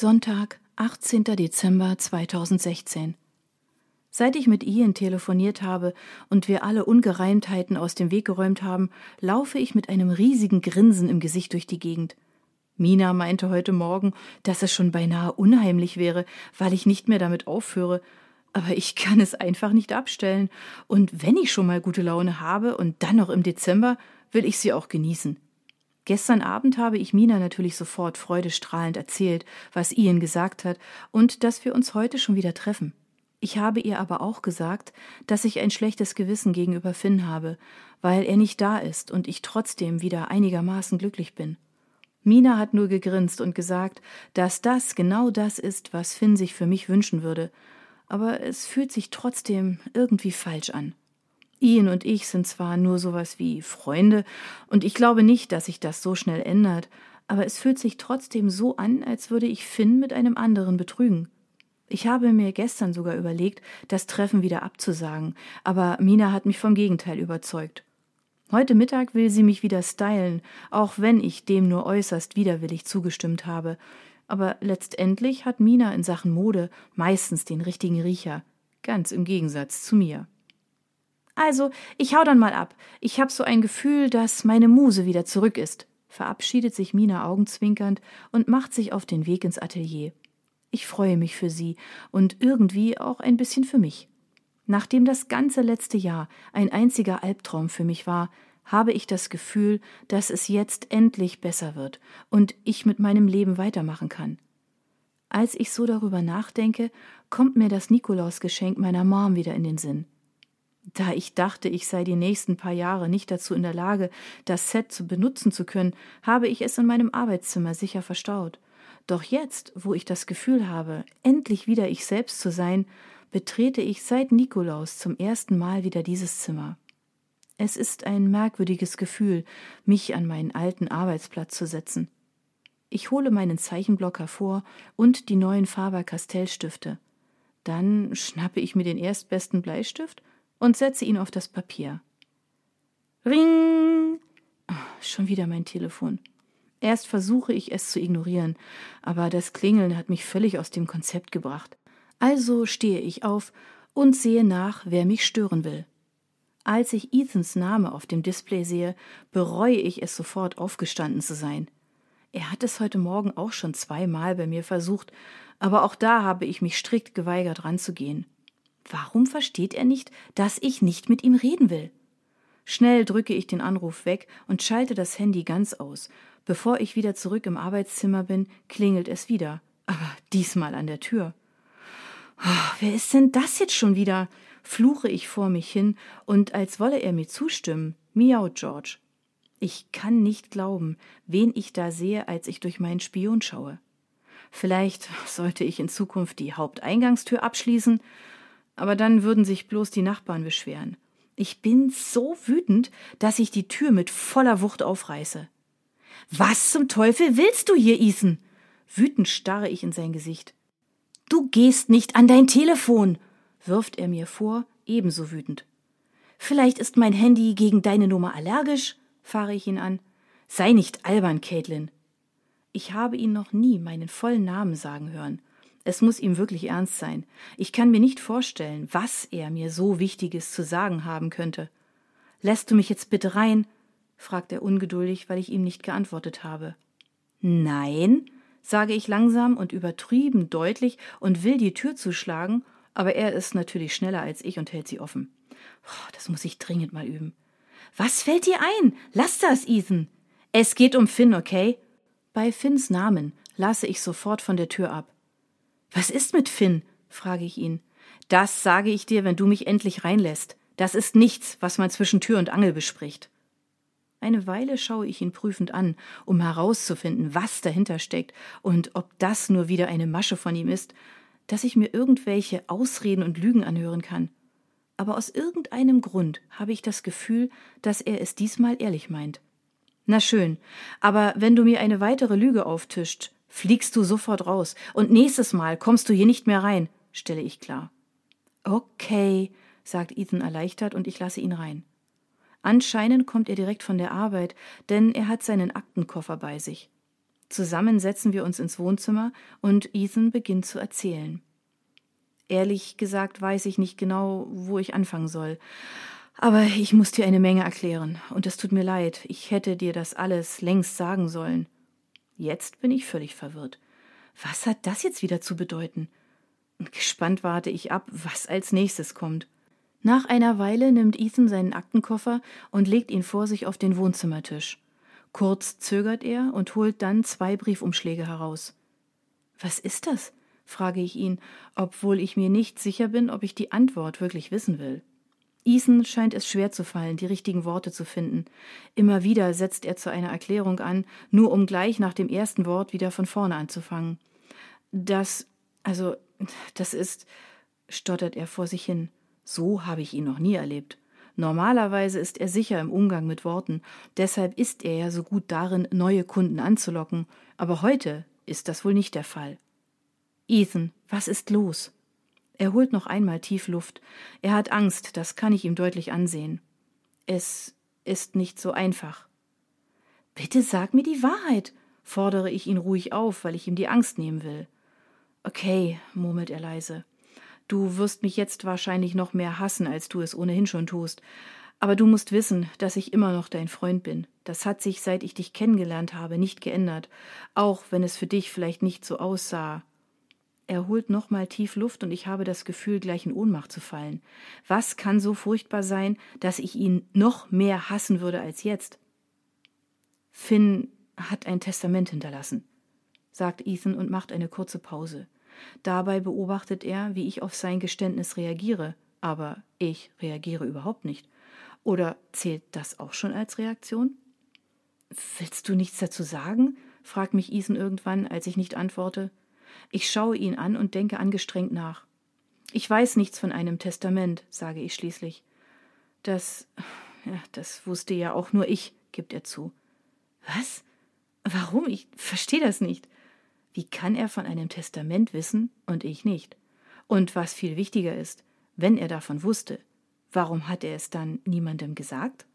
Sonntag, 18. Dezember 2016. Seit ich mit Ian telefoniert habe und wir alle Ungereimtheiten aus dem Weg geräumt haben, laufe ich mit einem riesigen Grinsen im Gesicht durch die Gegend. Mina meinte heute Morgen, dass es schon beinahe unheimlich wäre, weil ich nicht mehr damit aufhöre, aber ich kann es einfach nicht abstellen, und wenn ich schon mal gute Laune habe und dann noch im Dezember, will ich sie auch genießen. Gestern Abend habe ich Mina natürlich sofort freudestrahlend erzählt, was Ian gesagt hat und dass wir uns heute schon wieder treffen. Ich habe ihr aber auch gesagt, dass ich ein schlechtes Gewissen gegenüber Finn habe, weil er nicht da ist und ich trotzdem wieder einigermaßen glücklich bin. Mina hat nur gegrinst und gesagt, dass das genau das ist, was Finn sich für mich wünschen würde, aber es fühlt sich trotzdem irgendwie falsch an. Ian und ich sind zwar nur sowas wie Freunde, und ich glaube nicht, dass sich das so schnell ändert, aber es fühlt sich trotzdem so an, als würde ich Finn mit einem anderen betrügen. Ich habe mir gestern sogar überlegt, das Treffen wieder abzusagen, aber Mina hat mich vom Gegenteil überzeugt. Heute Mittag will sie mich wieder stylen, auch wenn ich dem nur äußerst widerwillig zugestimmt habe. Aber letztendlich hat Mina in Sachen Mode meistens den richtigen Riecher, ganz im Gegensatz zu mir. Also, ich hau dann mal ab. Ich hab so ein Gefühl, dass meine Muse wieder zurück ist, verabschiedet sich Mina augenzwinkernd und macht sich auf den Weg ins Atelier. Ich freue mich für sie und irgendwie auch ein bisschen für mich. Nachdem das ganze letzte Jahr ein einziger Albtraum für mich war, habe ich das Gefühl, dass es jetzt endlich besser wird und ich mit meinem Leben weitermachen kann. Als ich so darüber nachdenke, kommt mir das Nikolausgeschenk meiner Mom wieder in den Sinn. Da ich dachte, ich sei die nächsten paar Jahre nicht dazu in der Lage, das Set zu benutzen zu können, habe ich es in meinem Arbeitszimmer sicher verstaut. Doch jetzt, wo ich das Gefühl habe, endlich wieder ich selbst zu sein, betrete ich seit Nikolaus zum ersten Mal wieder dieses Zimmer. Es ist ein merkwürdiges Gefühl, mich an meinen alten Arbeitsplatz zu setzen. Ich hole meinen Zeichenblock hervor und die neuen Faber-Castell-Stifte. Dann schnappe ich mir den erstbesten Bleistift und setze ihn auf das Papier. Ring! Oh, schon wieder mein Telefon. Erst versuche ich es zu ignorieren, aber das Klingeln hat mich völlig aus dem Konzept gebracht. Also stehe ich auf und sehe nach, wer mich stören will. Als ich Ethans Name auf dem Display sehe, bereue ich es sofort aufgestanden zu sein. Er hat es heute Morgen auch schon zweimal bei mir versucht, aber auch da habe ich mich strikt geweigert ranzugehen. Warum versteht er nicht, dass ich nicht mit ihm reden will? Schnell drücke ich den Anruf weg und schalte das Handy ganz aus. Bevor ich wieder zurück im Arbeitszimmer bin, klingelt es wieder, aber diesmal an der Tür. Oh, wer ist denn das jetzt schon wieder? fluche ich vor mich hin, und als wolle er mir zustimmen, miaut George. Ich kann nicht glauben, wen ich da sehe, als ich durch meinen Spion schaue. Vielleicht sollte ich in Zukunft die Haupteingangstür abschließen, aber dann würden sich bloß die Nachbarn beschweren. Ich bin so wütend, dass ich die Tür mit voller Wucht aufreiße. Was zum Teufel willst du hier, Ethan? Wütend starre ich in sein Gesicht. Du gehst nicht an dein Telefon, wirft er mir vor, ebenso wütend. Vielleicht ist mein Handy gegen deine Nummer allergisch, fahre ich ihn an. Sei nicht albern, Caitlin. Ich habe ihn noch nie meinen vollen Namen sagen hören. Es muss ihm wirklich ernst sein. Ich kann mir nicht vorstellen, was er mir so Wichtiges zu sagen haben könnte. Lässt du mich jetzt bitte rein? fragt er ungeduldig, weil ich ihm nicht geantwortet habe. Nein, sage ich langsam und übertrieben deutlich und will die Tür zuschlagen, aber er ist natürlich schneller als ich und hält sie offen. Das muss ich dringend mal üben. Was fällt dir ein? Lass das, Ethan. Es geht um Finn, okay? Bei Finns Namen lasse ich sofort von der Tür ab. Was ist mit Finn? frage ich ihn. Das sage ich dir, wenn du mich endlich reinlässt. Das ist nichts, was man zwischen Tür und Angel bespricht. Eine Weile schaue ich ihn prüfend an, um herauszufinden, was dahinter steckt und ob das nur wieder eine Masche von ihm ist, dass ich mir irgendwelche Ausreden und Lügen anhören kann. Aber aus irgendeinem Grund habe ich das Gefühl, dass er es diesmal ehrlich meint. Na schön, aber wenn du mir eine weitere Lüge auftischt, fliegst du sofort raus und nächstes Mal kommst du hier nicht mehr rein, stelle ich klar. Okay, sagt Ethan erleichtert und ich lasse ihn rein. Anscheinend kommt er direkt von der Arbeit, denn er hat seinen Aktenkoffer bei sich. Zusammen setzen wir uns ins Wohnzimmer und Ethan beginnt zu erzählen. Ehrlich gesagt weiß ich nicht genau, wo ich anfangen soll. Aber ich muss dir eine Menge erklären, und es tut mir leid, ich hätte dir das alles längst sagen sollen. Jetzt bin ich völlig verwirrt. Was hat das jetzt wieder zu bedeuten? Gespannt warte ich ab, was als nächstes kommt. Nach einer Weile nimmt Ethan seinen Aktenkoffer und legt ihn vor sich auf den Wohnzimmertisch. Kurz zögert er und holt dann zwei Briefumschläge heraus. Was ist das? frage ich ihn, obwohl ich mir nicht sicher bin, ob ich die Antwort wirklich wissen will. Ethan scheint es schwer zu fallen, die richtigen Worte zu finden. Immer wieder setzt er zu einer Erklärung an, nur um gleich nach dem ersten Wort wieder von vorne anzufangen. Das, also, das ist, stottert er vor sich hin. So habe ich ihn noch nie erlebt. Normalerweise ist er sicher im Umgang mit Worten, deshalb ist er ja so gut darin, neue Kunden anzulocken, aber heute ist das wohl nicht der Fall. Ethan, was ist los? Er holt noch einmal tief Luft. Er hat Angst, das kann ich ihm deutlich ansehen. Es ist nicht so einfach. Bitte sag mir die Wahrheit, fordere ich ihn ruhig auf, weil ich ihm die Angst nehmen will. Okay, murmelt er leise. Du wirst mich jetzt wahrscheinlich noch mehr hassen, als du es ohnehin schon tust. Aber du musst wissen, dass ich immer noch dein Freund bin. Das hat sich, seit ich dich kennengelernt habe, nicht geändert, auch wenn es für dich vielleicht nicht so aussah. Er holt nochmal tief Luft und ich habe das Gefühl, gleich in Ohnmacht zu fallen. Was kann so furchtbar sein, dass ich ihn noch mehr hassen würde als jetzt? Finn hat ein Testament hinterlassen, sagt Ethan und macht eine kurze Pause. Dabei beobachtet er, wie ich auf sein Geständnis reagiere, aber ich reagiere überhaupt nicht. Oder zählt das auch schon als Reaktion? Willst du nichts dazu sagen? fragt mich Ethan irgendwann, als ich nicht antworte. Ich schaue ihn an und denke angestrengt nach. Ich weiß nichts von einem Testament, sage ich schließlich. Das, ja, das wusste ja auch nur ich, gibt er zu. Was? Warum? Ich verstehe das nicht. Wie kann er von einem Testament wissen und ich nicht? Und was viel wichtiger ist, wenn er davon wusste, warum hat er es dann niemandem gesagt?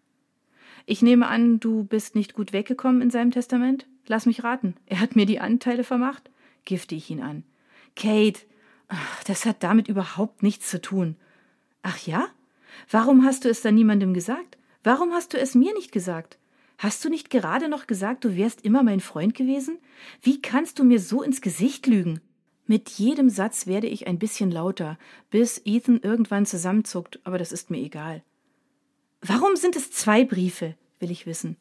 Ich nehme an, du bist nicht gut weggekommen in seinem Testament? Lass mich raten, er hat mir die Anteile vermacht? Gifte ich ihn an. Kate, das hat damit überhaupt nichts zu tun. Ach ja? Warum hast du es dann niemandem gesagt? Warum hast du es mir nicht gesagt? Hast du nicht gerade noch gesagt, du wärst immer mein Freund gewesen? Wie kannst du mir so ins Gesicht lügen? Mit jedem Satz werde ich ein bisschen lauter, bis Ethan irgendwann zusammenzuckt, aber das ist mir egal. Warum sind es zwei Briefe? will ich wissen.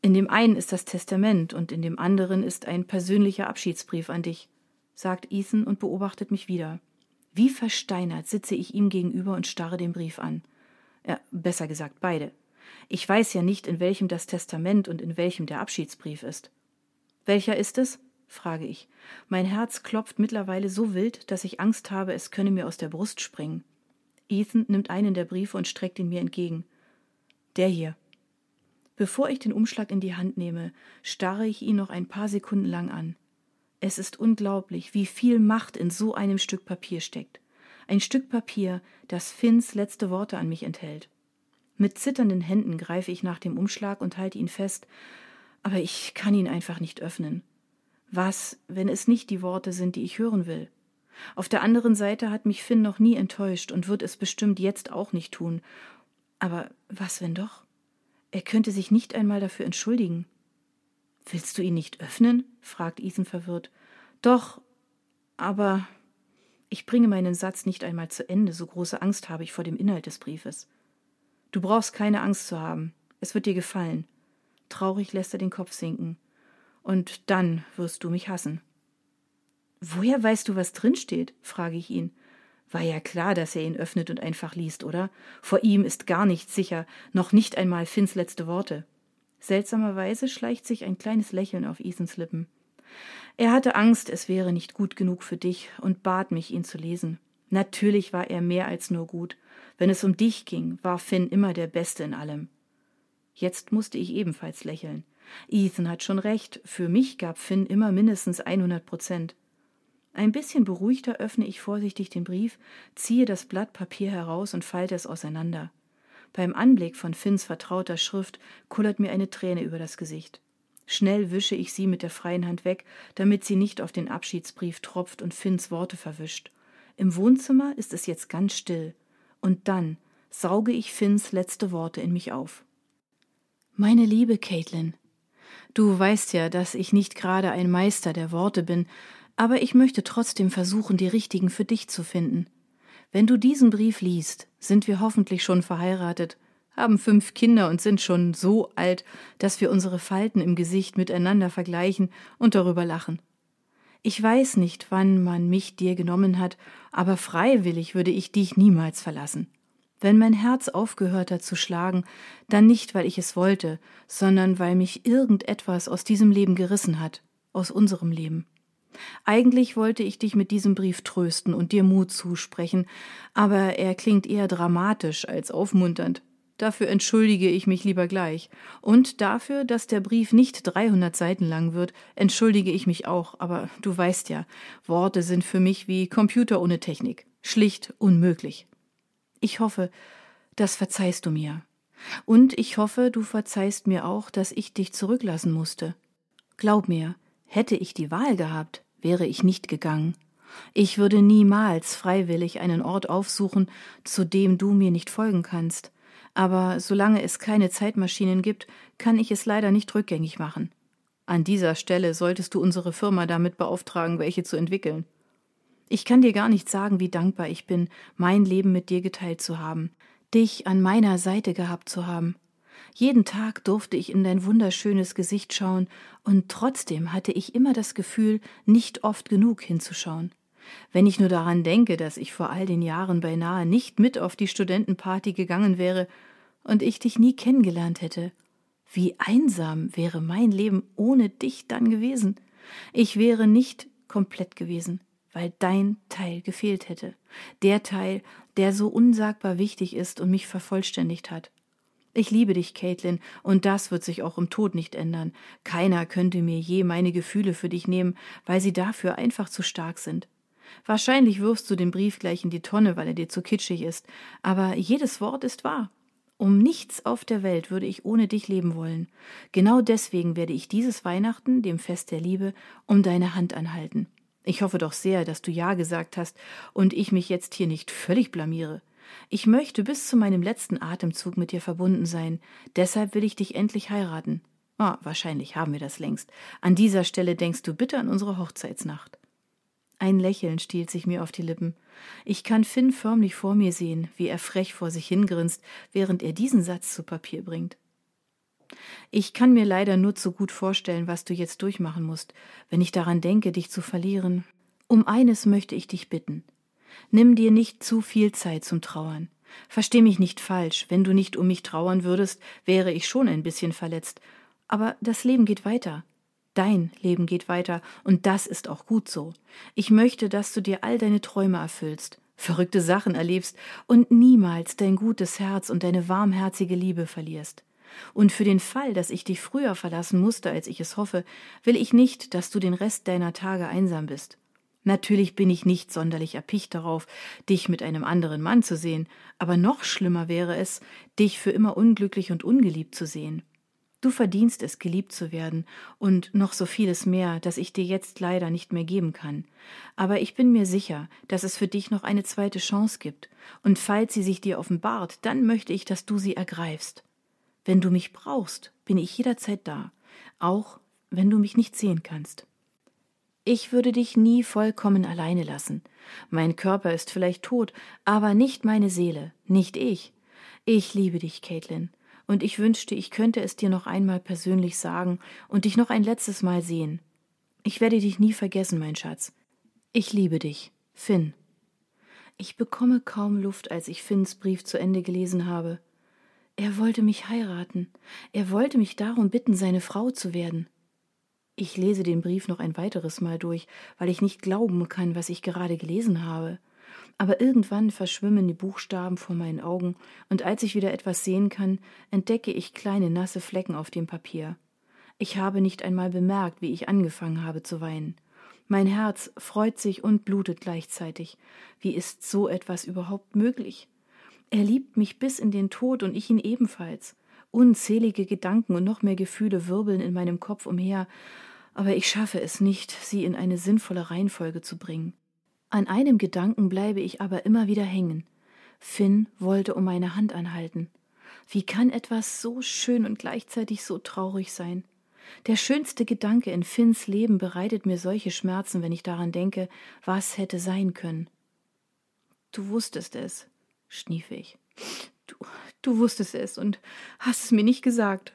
In dem einen ist das Testament und in dem anderen ist ein persönlicher Abschiedsbrief an dich, sagt Ethan und beobachtet mich wieder. Wie versteinert sitze ich ihm gegenüber und starre den Brief an. Ja, besser gesagt beide. Ich weiß ja nicht, in welchem das Testament und in welchem der Abschiedsbrief ist. Welcher ist es? frage ich. Mein Herz klopft mittlerweile so wild, dass ich Angst habe, es könne mir aus der Brust springen. Ethan nimmt einen der Briefe und streckt ihn mir entgegen. Der hier. Bevor ich den Umschlag in die Hand nehme, starre ich ihn noch ein paar Sekunden lang an. Es ist unglaublich, wie viel Macht in so einem Stück Papier steckt. Ein Stück Papier, das Finns letzte Worte an mich enthält. Mit zitternden Händen greife ich nach dem Umschlag und halte ihn fest, aber ich kann ihn einfach nicht öffnen. Was, wenn es nicht die Worte sind, die ich hören will? Auf der anderen Seite hat mich Finn noch nie enttäuscht und wird es bestimmt jetzt auch nicht tun. Aber was, wenn doch? Er könnte sich nicht einmal dafür entschuldigen. Willst du ihn nicht öffnen? fragt Ethan verwirrt. Doch, aber ich bringe meinen Satz nicht einmal zu Ende, so große Angst habe ich vor dem Inhalt des Briefes. Du brauchst keine Angst zu haben. Es wird dir gefallen. Traurig lässt er den Kopf sinken. Und dann wirst du mich hassen. Woher weißt du, was drinsteht? frage ich ihn. War ja klar, dass er ihn öffnet und einfach liest, oder? Vor ihm ist gar nichts sicher, noch nicht einmal Finns letzte Worte. Seltsamerweise schleicht sich ein kleines Lächeln auf Ethans Lippen. Er hatte Angst, es wäre nicht gut genug für dich und bat mich, ihn zu lesen. Natürlich war er mehr als nur gut. Wenn es um dich ging, war Finn immer der Beste in allem. Jetzt musste ich ebenfalls lächeln. Ethan hat schon recht, für mich gab Finn immer mindestens 100 Prozent. Ein bisschen beruhigter öffne ich vorsichtig den Brief, ziehe das Blatt Papier heraus und falte es auseinander. Beim Anblick von Finns vertrauter Schrift kullert mir eine Träne über das Gesicht. Schnell wische ich sie mit der freien Hand weg, damit sie nicht auf den Abschiedsbrief tropft und Finns Worte verwischt. Im Wohnzimmer ist es jetzt ganz still. Und dann sauge ich Finns letzte Worte in mich auf. Meine liebe Caitlin, du weißt ja, dass ich nicht gerade ein Meister der Worte bin, aber ich möchte trotzdem versuchen, die richtigen für dich zu finden. Wenn du diesen Brief liest, sind wir hoffentlich schon verheiratet, haben fünf Kinder und sind schon so alt, dass wir unsere Falten im Gesicht miteinander vergleichen und darüber lachen. Ich weiß nicht, wann man mich dir genommen hat, aber freiwillig würde ich dich niemals verlassen. Wenn mein Herz aufgehört hat zu schlagen, dann nicht, weil ich es wollte, sondern weil mich irgendetwas aus diesem Leben gerissen hat, aus unserem Leben. Eigentlich wollte ich dich mit diesem Brief trösten und dir Mut zusprechen, aber er klingt eher dramatisch als aufmunternd. Dafür entschuldige ich mich lieber gleich. Und dafür, dass der Brief nicht 300 Seiten lang wird, entschuldige ich mich auch. Aber du weißt ja, Worte sind für mich wie Computer ohne Technik. Schlicht unmöglich. Ich hoffe, das verzeihst du mir. Und ich hoffe, du verzeihst mir auch, dass ich dich zurücklassen musste. Glaub mir, hätte ich die Wahl gehabt, wäre ich nicht gegangen. Ich würde niemals freiwillig einen Ort aufsuchen, zu dem du mir nicht folgen kannst aber solange es keine Zeitmaschinen gibt, kann ich es leider nicht rückgängig machen. An dieser Stelle solltest du unsere Firma damit beauftragen, welche zu entwickeln. Ich kann dir gar nicht sagen, wie dankbar ich bin, mein Leben mit dir geteilt zu haben, dich an meiner Seite gehabt zu haben. Jeden Tag durfte ich in dein wunderschönes Gesicht schauen, und trotzdem hatte ich immer das Gefühl, nicht oft genug hinzuschauen. Wenn ich nur daran denke, dass ich vor all den Jahren beinahe nicht mit auf die Studentenparty gegangen wäre und ich dich nie kennengelernt hätte. Wie einsam wäre mein Leben ohne dich dann gewesen. Ich wäre nicht komplett gewesen, weil dein Teil gefehlt hätte. Der Teil, der so unsagbar wichtig ist und mich vervollständigt hat. Ich liebe dich, Caitlin, und das wird sich auch im Tod nicht ändern. Keiner könnte mir je meine Gefühle für dich nehmen, weil sie dafür einfach zu stark sind. Wahrscheinlich wirfst du den Brief gleich in die Tonne, weil er dir zu kitschig ist, aber jedes Wort ist wahr. Um nichts auf der Welt würde ich ohne dich leben wollen. Genau deswegen werde ich dieses Weihnachten, dem Fest der Liebe, um deine Hand anhalten. Ich hoffe doch sehr, dass du Ja gesagt hast und ich mich jetzt hier nicht völlig blamiere. Ich möchte bis zu meinem letzten Atemzug mit dir verbunden sein. Deshalb will ich dich endlich heiraten. Ah, wahrscheinlich haben wir das längst. An dieser Stelle denkst du bitte an unsere Hochzeitsnacht. Ein Lächeln stiehlt sich mir auf die Lippen. Ich kann Finn förmlich vor mir sehen, wie er frech vor sich hingrinst, während er diesen Satz zu Papier bringt. Ich kann mir leider nur zu gut vorstellen, was du jetzt durchmachen musst, wenn ich daran denke, dich zu verlieren. Um eines möchte ich dich bitten. Nimm dir nicht zu viel Zeit zum Trauern. Versteh mich nicht falsch, wenn du nicht um mich trauern würdest, wäre ich schon ein bisschen verletzt. Aber das Leben geht weiter. Dein Leben geht weiter, und das ist auch gut so. Ich möchte, dass du dir all deine Träume erfüllst, verrückte Sachen erlebst und niemals dein gutes Herz und deine warmherzige Liebe verlierst. Und für den Fall, dass ich dich früher verlassen musste, als ich es hoffe, will ich nicht, dass du den Rest deiner Tage einsam bist. Natürlich bin ich nicht sonderlich erpicht darauf, dich mit einem anderen Mann zu sehen, aber noch schlimmer wäre es, dich für immer unglücklich und ungeliebt zu sehen. Du verdienst es, geliebt zu werden und noch so vieles mehr, das ich dir jetzt leider nicht mehr geben kann. Aber ich bin mir sicher, dass es für dich noch eine zweite Chance gibt, und falls sie sich dir offenbart, dann möchte ich, dass du sie ergreifst. Wenn du mich brauchst, bin ich jederzeit da, auch wenn du mich nicht sehen kannst. Ich würde dich nie vollkommen alleine lassen. Mein Körper ist vielleicht tot, aber nicht meine Seele, nicht ich. Ich liebe dich, Caitlin und ich wünschte, ich könnte es dir noch einmal persönlich sagen und dich noch ein letztes Mal sehen. Ich werde dich nie vergessen, mein Schatz. Ich liebe dich, Finn. Ich bekomme kaum Luft, als ich Finns Brief zu Ende gelesen habe. Er wollte mich heiraten. Er wollte mich darum bitten, seine Frau zu werden. Ich lese den Brief noch ein weiteres Mal durch, weil ich nicht glauben kann, was ich gerade gelesen habe aber irgendwann verschwimmen die Buchstaben vor meinen Augen, und als ich wieder etwas sehen kann, entdecke ich kleine nasse Flecken auf dem Papier. Ich habe nicht einmal bemerkt, wie ich angefangen habe zu weinen. Mein Herz freut sich und blutet gleichzeitig. Wie ist so etwas überhaupt möglich? Er liebt mich bis in den Tod und ich ihn ebenfalls. Unzählige Gedanken und noch mehr Gefühle wirbeln in meinem Kopf umher, aber ich schaffe es nicht, sie in eine sinnvolle Reihenfolge zu bringen. An einem Gedanken bleibe ich aber immer wieder hängen. Finn wollte um meine Hand anhalten. Wie kann etwas so schön und gleichzeitig so traurig sein? Der schönste Gedanke in Finns Leben bereitet mir solche Schmerzen, wenn ich daran denke, was hätte sein können. Du wusstest es, schnief ich. Du, du wusstest es und hast es mir nicht gesagt.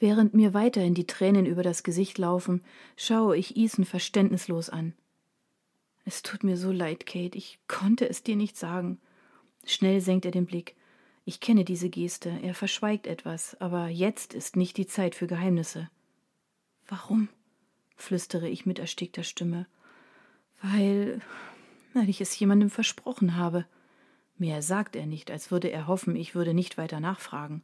Während mir weiterhin die Tränen über das Gesicht laufen, schaue ich Ethan verständnislos an. Es tut mir so leid, Kate, ich konnte es dir nicht sagen. Schnell senkt er den Blick. Ich kenne diese Geste, er verschweigt etwas, aber jetzt ist nicht die Zeit für Geheimnisse. Warum? flüstere ich mit erstickter Stimme. Weil, weil ich es jemandem versprochen habe. Mehr sagt er nicht, als würde er hoffen, ich würde nicht weiter nachfragen.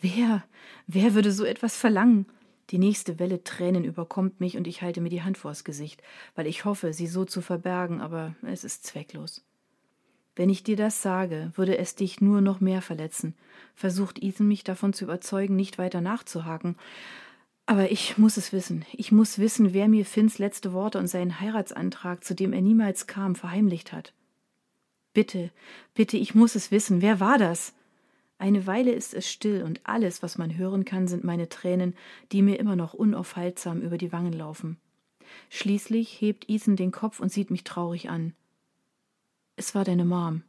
Wer, wer würde so etwas verlangen? Die nächste Welle Tränen überkommt mich und ich halte mir die Hand vors Gesicht, weil ich hoffe, sie so zu verbergen, aber es ist zwecklos. Wenn ich dir das sage, würde es dich nur noch mehr verletzen, versucht Ethan mich davon zu überzeugen, nicht weiter nachzuhaken. Aber ich muss es wissen. Ich muss wissen, wer mir Finns letzte Worte und seinen Heiratsantrag, zu dem er niemals kam, verheimlicht hat. Bitte, bitte, ich muss es wissen. Wer war das? Eine Weile ist es still und alles, was man hören kann, sind meine Tränen, die mir immer noch unaufhaltsam über die Wangen laufen. Schließlich hebt Ethan den Kopf und sieht mich traurig an. Es war deine Mom.